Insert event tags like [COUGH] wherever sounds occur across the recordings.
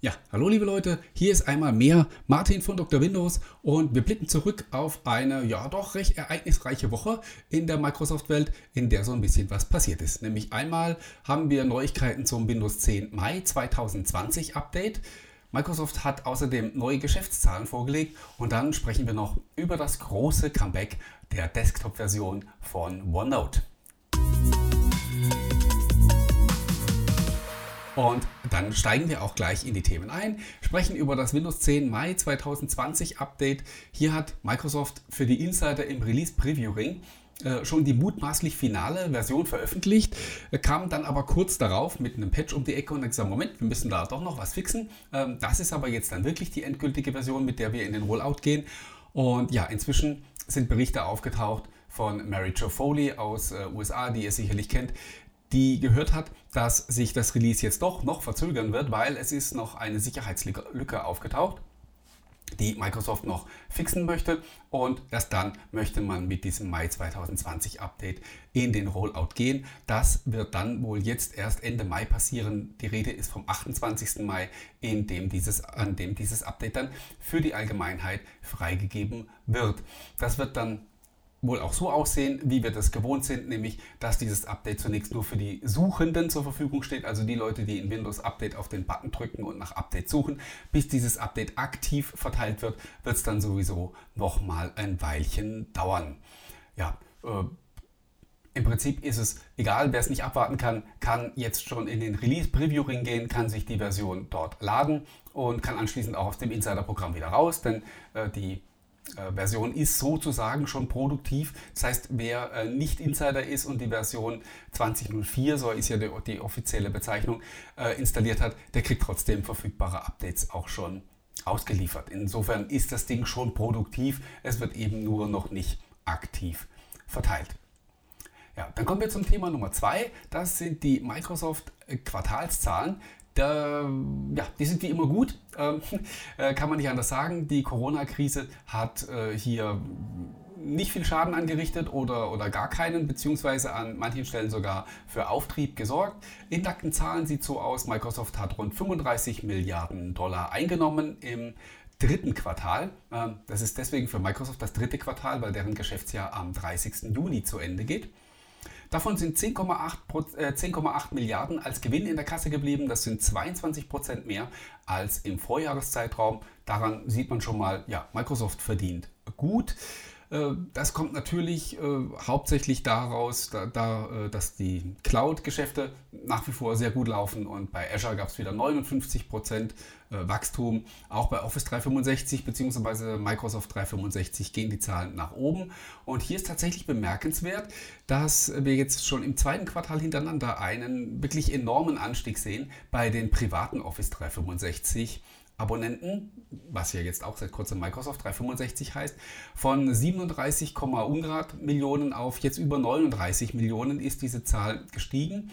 Ja, hallo liebe Leute, hier ist einmal mehr Martin von Dr. Windows und wir blicken zurück auf eine ja doch recht ereignisreiche Woche in der Microsoft-Welt, in der so ein bisschen was passiert ist. Nämlich einmal haben wir Neuigkeiten zum Windows 10 Mai 2020 Update. Microsoft hat außerdem neue Geschäftszahlen vorgelegt und dann sprechen wir noch über das große Comeback der Desktop-Version von OneNote. Und dann steigen wir auch gleich in die Themen ein, sprechen über das Windows 10 Mai 2020 Update. Hier hat Microsoft für die Insider im Release Preview Ring äh, schon die mutmaßlich finale Version veröffentlicht, äh, kam dann aber kurz darauf mit einem Patch um die Ecke und hat gesagt, Moment, wir müssen da doch noch was fixen. Ähm, das ist aber jetzt dann wirklich die endgültige Version, mit der wir in den Rollout gehen. Und ja, inzwischen sind Berichte aufgetaucht von Mary Jo Foley aus äh, USA, die ihr sicherlich kennt, die gehört hat, dass sich das Release jetzt doch noch verzögern wird, weil es ist noch eine Sicherheitslücke aufgetaucht, die Microsoft noch fixen möchte und erst dann möchte man mit diesem Mai 2020 Update in den Rollout gehen. Das wird dann wohl jetzt erst Ende Mai passieren. Die Rede ist vom 28. Mai, in dem dieses, an dem dieses Update dann für die Allgemeinheit freigegeben wird. Das wird dann wohl auch so aussehen, wie wir das gewohnt sind, nämlich dass dieses Update zunächst nur für die Suchenden zur Verfügung steht, also die Leute, die in Windows Update auf den Button drücken und nach Update suchen. Bis dieses Update aktiv verteilt wird, wird es dann sowieso nochmal ein Weilchen dauern. Ja, äh, im Prinzip ist es egal, wer es nicht abwarten kann, kann jetzt schon in den Release Preview Ring gehen, kann sich die Version dort laden und kann anschließend auch aus dem Insider-Programm wieder raus, denn äh, die Version ist sozusagen schon produktiv. Das heißt, wer äh, nicht Insider ist und die Version 2004, so ist ja die, die offizielle Bezeichnung, äh, installiert hat, der kriegt trotzdem verfügbare Updates auch schon ausgeliefert. Insofern ist das Ding schon produktiv, es wird eben nur noch nicht aktiv verteilt. Ja, dann kommen wir zum Thema Nummer zwei. Das sind die Microsoft Quartalszahlen. Da, ja, die sind wie immer gut, ähm, [LAUGHS] äh, kann man nicht anders sagen. Die Corona-Krise hat äh, hier nicht viel Schaden angerichtet oder, oder gar keinen, beziehungsweise an manchen Stellen sogar für Auftrieb gesorgt. In nackten Zahlen sieht so aus, Microsoft hat rund 35 Milliarden Dollar eingenommen im dritten Quartal. Ähm, das ist deswegen für Microsoft das dritte Quartal, weil deren Geschäftsjahr am 30. Juni zu Ende geht. Davon sind 10,8 äh, 10 Milliarden als Gewinn in der Kasse geblieben. Das sind 22 Prozent mehr als im Vorjahreszeitraum. Daran sieht man schon mal, ja, Microsoft verdient gut. Äh, das kommt natürlich äh, hauptsächlich daraus, da, da, äh, dass die Cloud-Geschäfte nach wie vor sehr gut laufen und bei Azure gab es wieder 59% Wachstum. Auch bei Office 365 bzw. Microsoft 365 gehen die Zahlen nach oben. Und hier ist tatsächlich bemerkenswert, dass wir jetzt schon im zweiten Quartal hintereinander einen wirklich enormen Anstieg sehen bei den privaten Office 365 Abonnenten, was ja jetzt auch seit kurzem Microsoft 365 heißt, von 37, Ungrad Millionen auf jetzt über 39 Millionen ist diese Zahl gestiegen.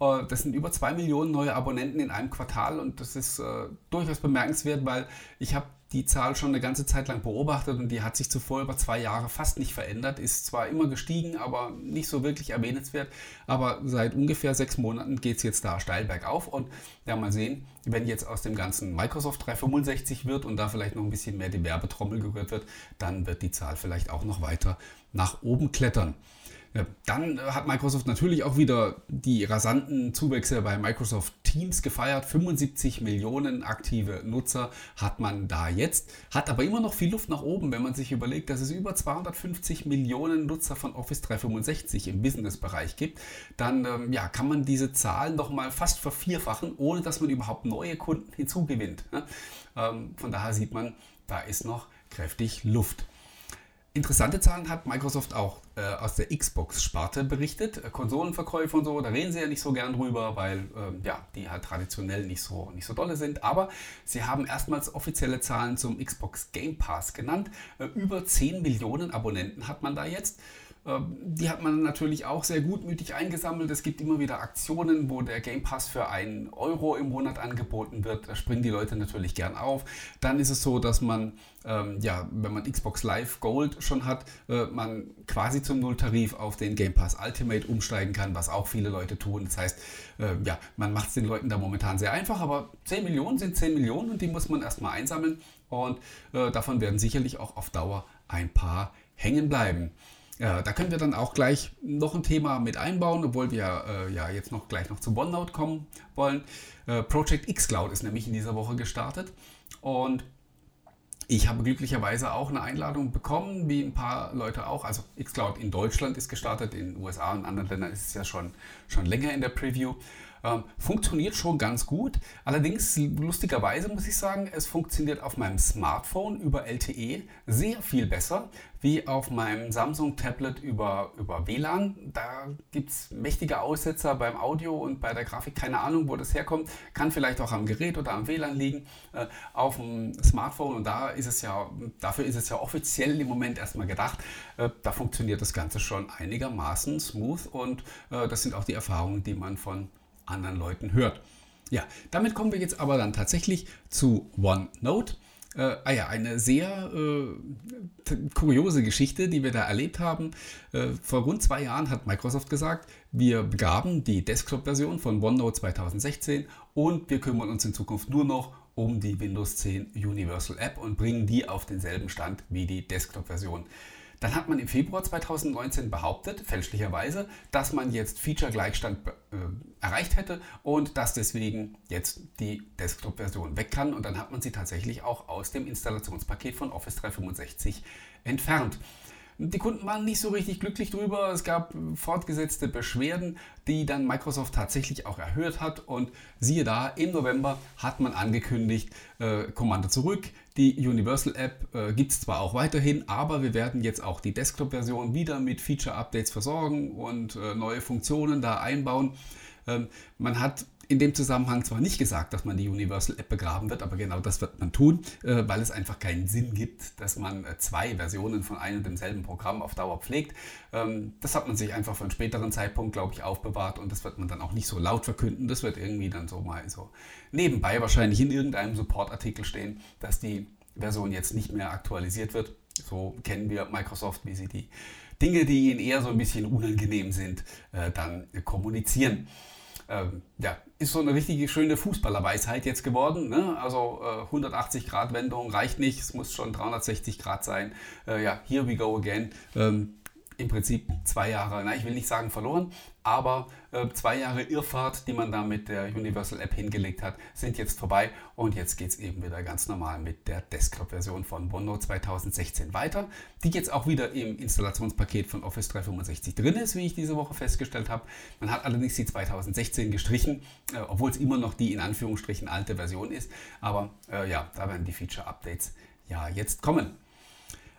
Äh, das sind über 2 Millionen neue Abonnenten in einem Quartal und das ist äh, durchaus bemerkenswert, weil ich habe die Zahl schon eine ganze Zeit lang beobachtet und die hat sich zuvor über zwei Jahre fast nicht verändert. Ist zwar immer gestiegen, aber nicht so wirklich erwähnenswert. Aber seit ungefähr sechs Monaten geht es jetzt da steil bergauf. Und ja, mal sehen, wenn jetzt aus dem ganzen Microsoft 365 wird und da vielleicht noch ein bisschen mehr die Werbetrommel gerührt wird, dann wird die Zahl vielleicht auch noch weiter nach oben klettern. Dann hat Microsoft natürlich auch wieder die rasanten Zuwächse bei Microsoft Teams gefeiert. 75 Millionen aktive Nutzer hat man da jetzt, hat aber immer noch viel Luft nach oben, wenn man sich überlegt, dass es über 250 Millionen Nutzer von Office 365 im Business-Bereich gibt. Dann ähm, ja, kann man diese Zahlen doch mal fast vervierfachen, ohne dass man überhaupt neue Kunden hinzugewinnt. Ne? Ähm, von daher sieht man, da ist noch kräftig Luft. Interessante Zahlen hat Microsoft auch äh, aus der Xbox-Sparte berichtet. Äh, Konsolenverkäufe und so, da reden sie ja nicht so gern drüber, weil ähm, ja, die halt traditionell nicht so, nicht so dolle sind. Aber sie haben erstmals offizielle Zahlen zum Xbox Game Pass genannt. Äh, über 10 Millionen Abonnenten hat man da jetzt. Ähm, die hat man natürlich auch sehr gutmütig eingesammelt. Es gibt immer wieder Aktionen, wo der Game Pass für einen Euro im Monat angeboten wird. Da springen die Leute natürlich gern auf. Dann ist es so, dass man, ähm, ja, wenn man Xbox Live Gold schon hat, äh, man quasi zum Nulltarif auf den Game Pass Ultimate umsteigen kann, was auch viele Leute tun. Das heißt, äh, ja, man macht es den Leuten da momentan sehr einfach, aber 10 Millionen sind 10 Millionen und die muss man erstmal einsammeln. Und äh, davon werden sicherlich auch auf Dauer ein paar hängen bleiben. Ja, da können wir dann auch gleich noch ein Thema mit einbauen, obwohl wir äh, ja jetzt noch gleich noch zu OneNote kommen wollen. Äh, Project xCloud ist nämlich in dieser Woche gestartet und ich habe glücklicherweise auch eine Einladung bekommen, wie ein paar Leute auch. Also xCloud in Deutschland ist gestartet, in den USA und anderen Ländern ist es ja schon, schon länger in der Preview. Ähm, funktioniert schon ganz gut. Allerdings, lustigerweise muss ich sagen, es funktioniert auf meinem Smartphone über LTE sehr viel besser wie auf meinem Samsung Tablet über, über WLAN. Da gibt es mächtige Aussetzer beim Audio und bei der Grafik. Keine Ahnung, wo das herkommt. Kann vielleicht auch am Gerät oder am WLAN liegen. Äh, auf dem Smartphone und da ist es ja, dafür ist es ja offiziell im Moment erstmal gedacht. Äh, da funktioniert das Ganze schon einigermaßen smooth und äh, das sind auch die Erfahrungen, die man von anderen Leuten hört. Ja, damit kommen wir jetzt aber dann tatsächlich zu OneNote. Äh, ah ja, eine sehr äh, kuriose Geschichte, die wir da erlebt haben. Äh, vor rund zwei Jahren hat Microsoft gesagt, wir begaben die Desktop-Version von OneNote 2016 und wir kümmern uns in Zukunft nur noch um die Windows 10 Universal App und bringen die auf denselben Stand wie die Desktop-Version. Dann hat man im Februar 2019 behauptet, fälschlicherweise, dass man jetzt Feature-Gleichstand erreicht hätte und dass deswegen jetzt die Desktop-Version weg kann. Und dann hat man sie tatsächlich auch aus dem Installationspaket von Office 365 entfernt. Die Kunden waren nicht so richtig glücklich drüber. Es gab fortgesetzte Beschwerden, die dann Microsoft tatsächlich auch erhöht hat. Und siehe da, im November hat man angekündigt, äh, Kommando zurück. Die Universal App äh, gibt es zwar auch weiterhin, aber wir werden jetzt auch die Desktop-Version wieder mit Feature-Updates versorgen und äh, neue Funktionen da einbauen. Ähm, man hat in dem Zusammenhang zwar nicht gesagt, dass man die Universal App begraben wird, aber genau das wird man tun, äh, weil es einfach keinen Sinn gibt, dass man äh, zwei Versionen von einem und demselben Programm auf Dauer pflegt. Ähm, das hat man sich einfach für einen späteren Zeitpunkt, glaube ich, aufbewahrt und das wird man dann auch nicht so laut verkünden. Das wird irgendwie dann so mal so nebenbei wahrscheinlich in irgendeinem Supportartikel stehen, dass die Version jetzt nicht mehr aktualisiert wird. So kennen wir Microsoft, wie sie die Dinge, die ihnen eher so ein bisschen unangenehm sind, äh, dann kommunizieren ähm, ja, ist so eine richtige schöne Fußballerweisheit jetzt geworden. Ne? Also äh, 180 Grad Wendung reicht nicht, es muss schon 360 Grad sein. Äh, ja, here we go again. Ähm, im Prinzip zwei Jahre, na, ich will nicht sagen verloren, aber äh, zwei Jahre Irrfahrt, die man da mit der Universal App hingelegt hat, sind jetzt vorbei und jetzt geht es eben wieder ganz normal mit der Desktop-Version von OneNote 2016 weiter, die jetzt auch wieder im Installationspaket von Office 365 drin ist, wie ich diese Woche festgestellt habe. Man hat allerdings die 2016 gestrichen, äh, obwohl es immer noch die in Anführungsstrichen alte Version ist, aber äh, ja, da werden die Feature-Updates ja jetzt kommen.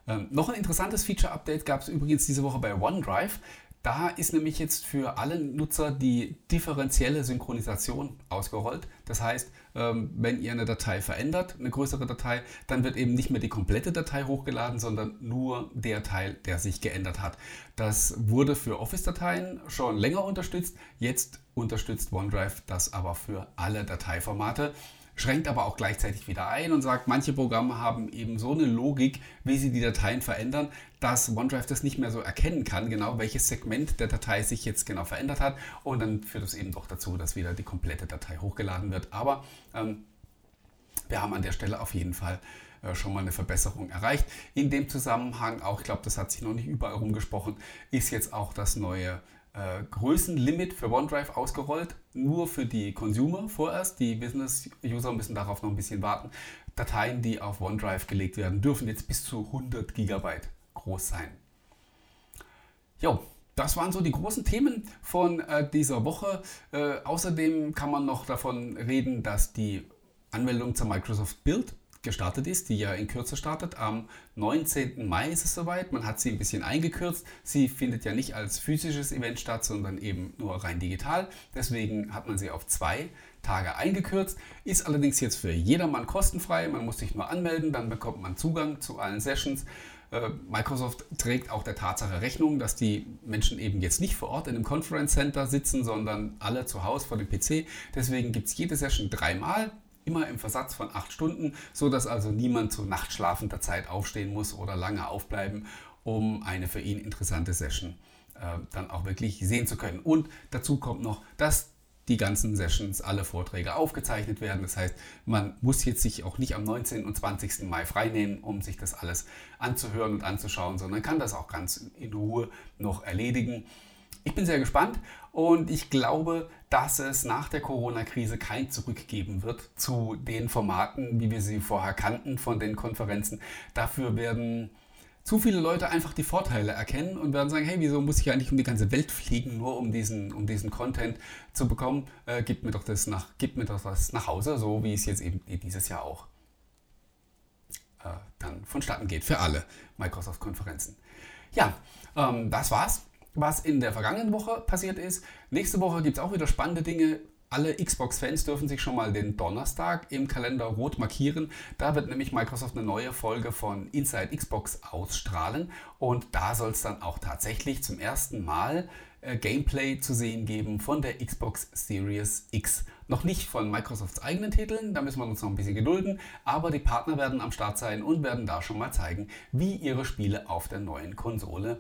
Ähm, noch ein interessantes Feature-Update gab es übrigens diese Woche bei OneDrive. Da ist nämlich jetzt für alle Nutzer die differenzielle Synchronisation ausgerollt. Das heißt, ähm, wenn ihr eine Datei verändert, eine größere Datei, dann wird eben nicht mehr die komplette Datei hochgeladen, sondern nur der Teil, der sich geändert hat. Das wurde für Office-Dateien schon länger unterstützt. Jetzt unterstützt OneDrive das aber für alle Dateiformate schränkt aber auch gleichzeitig wieder ein und sagt, manche Programme haben eben so eine Logik, wie sie die Dateien verändern, dass OneDrive das nicht mehr so erkennen kann, genau welches Segment der Datei sich jetzt genau verändert hat. Und dann führt es eben doch dazu, dass wieder die komplette Datei hochgeladen wird. Aber ähm, wir haben an der Stelle auf jeden Fall äh, schon mal eine Verbesserung erreicht. In dem Zusammenhang auch, ich glaube, das hat sich noch nicht überall rumgesprochen, ist jetzt auch das neue äh, Größenlimit für OneDrive ausgerollt, nur für die Consumer vorerst. Die Business-User müssen darauf noch ein bisschen warten. Dateien, die auf OneDrive gelegt werden, dürfen jetzt bis zu 100 GB groß sein. Jo, das waren so die großen Themen von äh, dieser Woche. Äh, außerdem kann man noch davon reden, dass die Anmeldung zur Microsoft Build gestartet ist, die ja in Kürze startet. Am 19. Mai ist es soweit. Man hat sie ein bisschen eingekürzt. Sie findet ja nicht als physisches Event statt, sondern eben nur rein digital. Deswegen hat man sie auf zwei Tage eingekürzt. Ist allerdings jetzt für jedermann kostenfrei. Man muss sich nur anmelden, dann bekommt man Zugang zu allen Sessions. Äh, Microsoft trägt auch der Tatsache Rechnung, dass die Menschen eben jetzt nicht vor Ort in einem Conference Center sitzen, sondern alle zu Hause vor dem PC. Deswegen gibt es jede Session dreimal, immer im Versatz von acht Stunden, so dass also niemand zu nachtschlafender Zeit aufstehen muss oder lange aufbleiben, um eine für ihn interessante Session äh, dann auch wirklich sehen zu können. Und dazu kommt noch, dass die ganzen Sessions, alle Vorträge aufgezeichnet werden. Das heißt, man muss jetzt sich auch nicht am 19. und 20. Mai freinehmen, um sich das alles anzuhören und anzuschauen, sondern kann das auch ganz in Ruhe noch erledigen. Ich bin sehr gespannt und ich glaube, dass es nach der Corona-Krise kein Zurück geben wird zu den Formaten, wie wir sie vorher kannten von den Konferenzen. Dafür werden zu viele Leute einfach die Vorteile erkennen und werden sagen, hey, wieso muss ich eigentlich um die ganze Welt fliegen, nur um diesen, um diesen Content zu bekommen? Äh, gib mir doch das nach, gib mir doch das nach Hause, so wie es jetzt eben dieses Jahr auch äh, dann vonstatten geht für alle Microsoft-Konferenzen. Ja, ähm, das war's, was in der vergangenen Woche passiert ist. Nächste Woche gibt es auch wieder spannende Dinge alle Xbox-Fans dürfen sich schon mal den Donnerstag im Kalender rot markieren. Da wird nämlich Microsoft eine neue Folge von Inside Xbox ausstrahlen und da soll es dann auch tatsächlich zum ersten Mal äh, Gameplay zu sehen geben von der Xbox Series X. Noch nicht von Microsofts eigenen Titeln, da müssen wir uns noch ein bisschen gedulden, aber die Partner werden am Start sein und werden da schon mal zeigen, wie ihre Spiele auf der neuen Konsole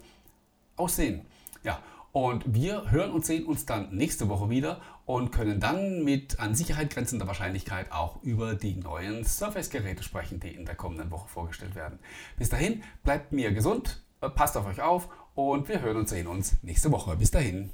aussehen. Ja, und wir hören und sehen uns dann nächste Woche wieder und können dann mit an Sicherheit grenzender Wahrscheinlichkeit auch über die neuen Surface-Geräte sprechen, die in der kommenden Woche vorgestellt werden. Bis dahin, bleibt mir gesund, passt auf euch auf und wir hören und sehen uns nächste Woche. Bis dahin.